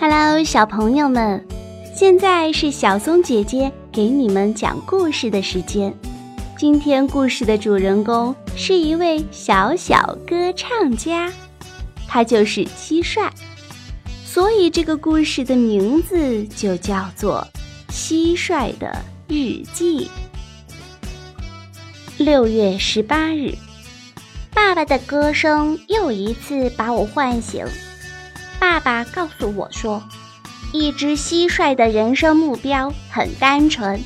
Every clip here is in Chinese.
Hello，小朋友们，现在是小松姐姐给你们讲故事的时间。今天故事的主人公是一位小小歌唱家，他就是蟋蟀，所以这个故事的名字就叫做《蟋蟀的日记》。六月十八日，爸爸的歌声又一次把我唤醒。爸爸告诉我说，一只蟋蟀的人生目标很单纯，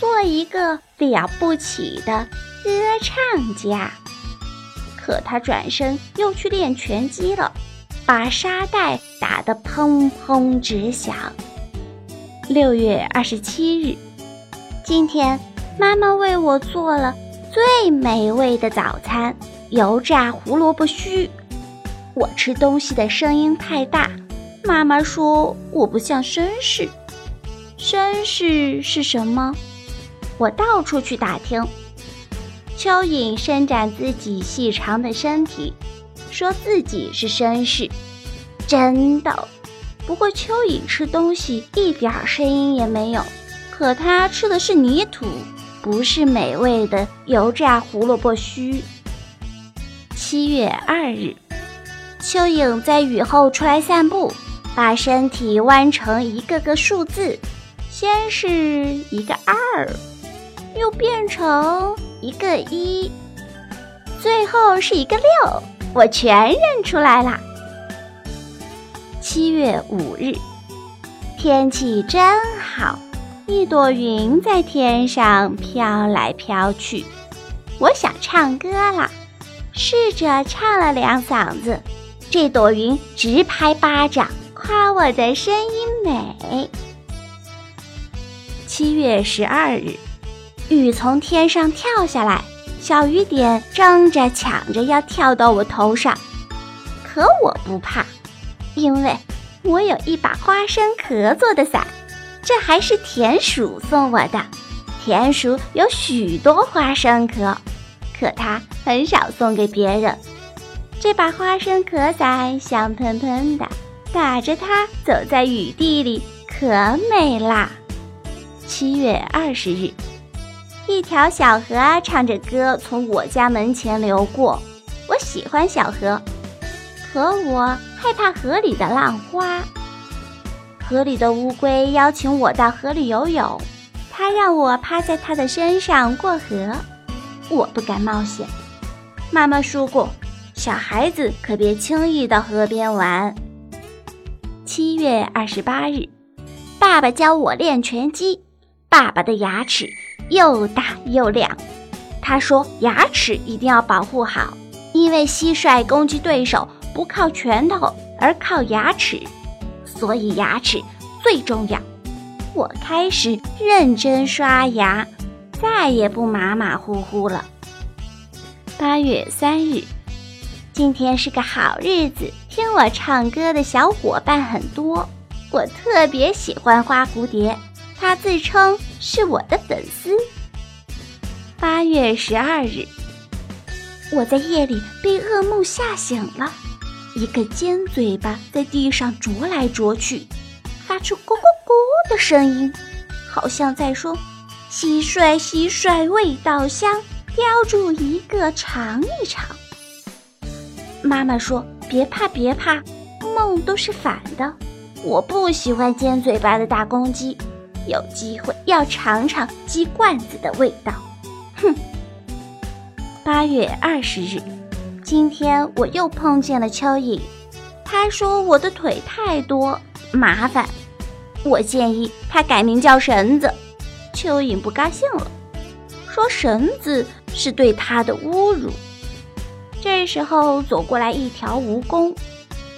做一个了不起的歌唱家。可他转身又去练拳击了，把沙袋打得砰砰直响。六月二十七日，今天妈妈为我做了最美味的早餐——油炸胡萝卜须。我吃东西的声音太大，妈妈说我不像绅士。绅士是什么？我到处去打听。蚯蚓伸展自己细长的身体，说自己是绅士。真的？不过蚯蚓吃东西一点声音也没有，可它吃的是泥土，不是美味的油炸胡萝卜须。七月二日。蚯蚓在雨后出来散步，把身体弯成一个个数字，先是一个二，又变成一个一，最后是一个六，我全认出来了。七月五日，天气真好，一朵云在天上飘来飘去，我想唱歌了，试着唱了两嗓子。这朵云直拍巴掌，夸我的声音美。七月十二日，雨从天上跳下来，小雨点争着抢着要跳到我头上，可我不怕，因为我有一把花生壳做的伞，这还是田鼠送我的。田鼠有许多花生壳，可它很少送给别人。这把花生壳伞香喷喷的，打着它走在雨地里，可美啦。七月二十日，一条小河唱着歌从我家门前流过。我喜欢小河，可我害怕河里的浪花。河里的乌龟邀请我到河里游泳，它让我趴在它的身上过河，我不敢冒险。妈妈说过。小孩子可别轻易到河边玩。七月二十八日，爸爸教我练拳击。爸爸的牙齿又大又亮。他说：“牙齿一定要保护好，因为蟋蟀攻击对手不靠拳头，而靠牙齿，所以牙齿最重要。”我开始认真刷牙，再也不马马虎虎了。八月三日。今天是个好日子，听我唱歌的小伙伴很多。我特别喜欢花蝴蝶，它自称是我的粉丝。八月十二日，我在夜里被噩梦吓醒了，一个尖嘴巴在地上啄来啄去，发出咕咕咕的声音，好像在说：“蟋蟀，蟋蟀，味道香，叼住一个尝一尝。”妈妈说：“别怕，别怕，梦都是反的。我不喜欢尖嘴巴的大公鸡，有机会要尝尝鸡冠子的味道。”哼。八月二十日，今天我又碰见了蚯蚓，他说我的腿太多，麻烦。我建议他改名叫绳子。蚯蚓不高兴了，说绳子是对他的侮辱。这时候走过来一条蜈蚣，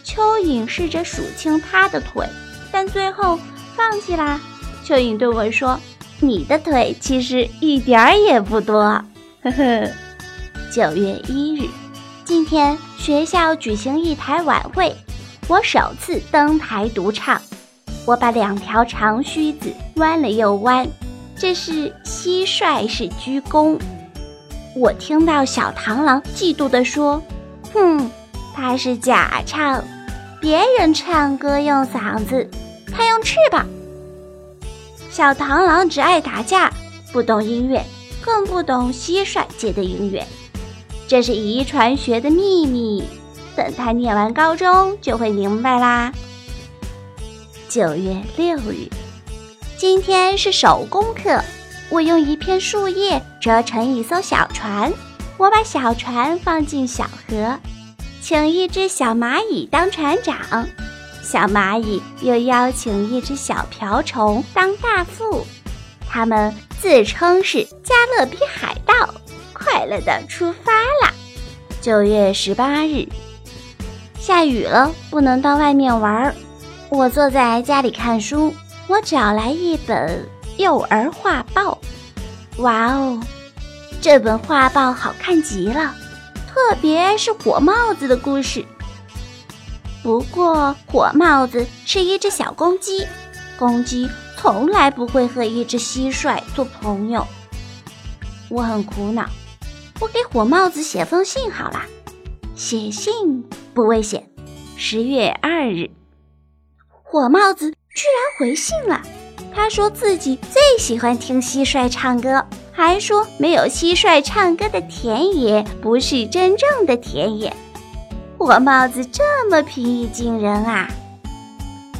蚯蚓试着数清它的腿，但最后放弃啦。蚯蚓对我说：“你的腿其实一点儿也不多。”呵呵。九月一日，今天学校举行一台晚会，我首次登台独唱。我把两条长须子弯了又弯，这是蟋蟀式鞠躬。我听到小螳螂嫉妒地说：“哼，他是假唱，别人唱歌用嗓子，他用翅膀。小螳螂只爱打架，不懂音乐，更不懂蟋蟀界的音乐。这是遗传学的秘密，等他念完高中就会明白啦。九月六日，今天是手工课，我用一片树叶折成一艘小船，我把小船放进小河。请一只小蚂蚁当船长，小蚂蚁又邀请一只小瓢虫当大副，他们自称是加勒比海盗，快乐的出发啦！九月十八日，下雨了，不能到外面玩儿。我坐在家里看书，我找来一本幼儿画报，哇哦，这本画报好看极了。特别是火帽子的故事。不过，火帽子是一只小公鸡，公鸡从来不会和一只蟋蟀做朋友。我很苦恼，我给火帽子写封信好啦。写信不危险。十月二日，火帽子居然回信了，他说自己最喜欢听蟋蟀唱歌。还说没有蟋蟀唱歌的田野不是真正的田野。火帽子这么平易近人啊！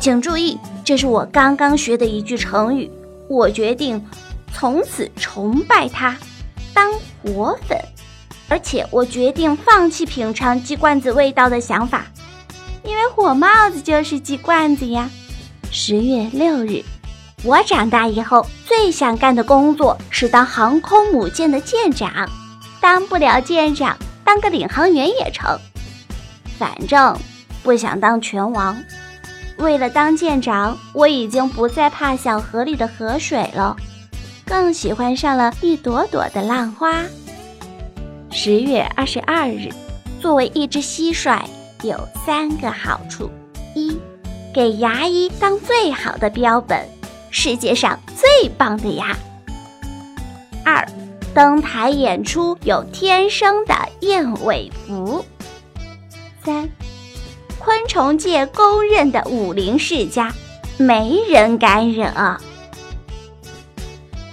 请注意，这是我刚刚学的一句成语。我决定从此崇拜它，当火粉。而且我决定放弃品尝鸡冠子味道的想法，因为火帽子就是鸡冠子呀。十月六日。我长大以后最想干的工作是当航空母舰的舰长，当不了舰长，当个领航员也成。反正不想当拳王。为了当舰长，我已经不再怕小河里的河水了，更喜欢上了一朵朵的浪花。十月二十二日，作为一只蟋蟀，有三个好处：一，给牙医当最好的标本。世界上最棒的牙。二，登台演出有天生的燕尾服。三，昆虫界公认的武林世家，没人敢惹。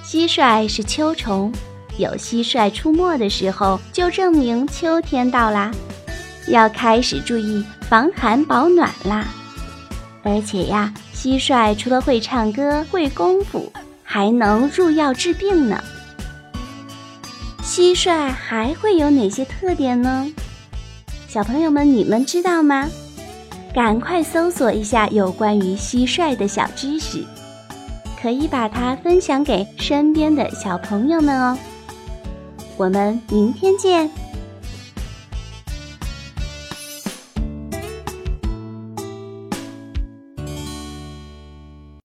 蟋蟀是秋虫，有蟋蟀出没的时候，就证明秋天到啦，要开始注意防寒保暖啦。而且呀。蟋蟀除了会唱歌、会功夫，还能入药治病呢。蟋蟀还会有哪些特点呢？小朋友们，你们知道吗？赶快搜索一下有关于蟋蟀的小知识，可以把它分享给身边的小朋友们哦。我们明天见。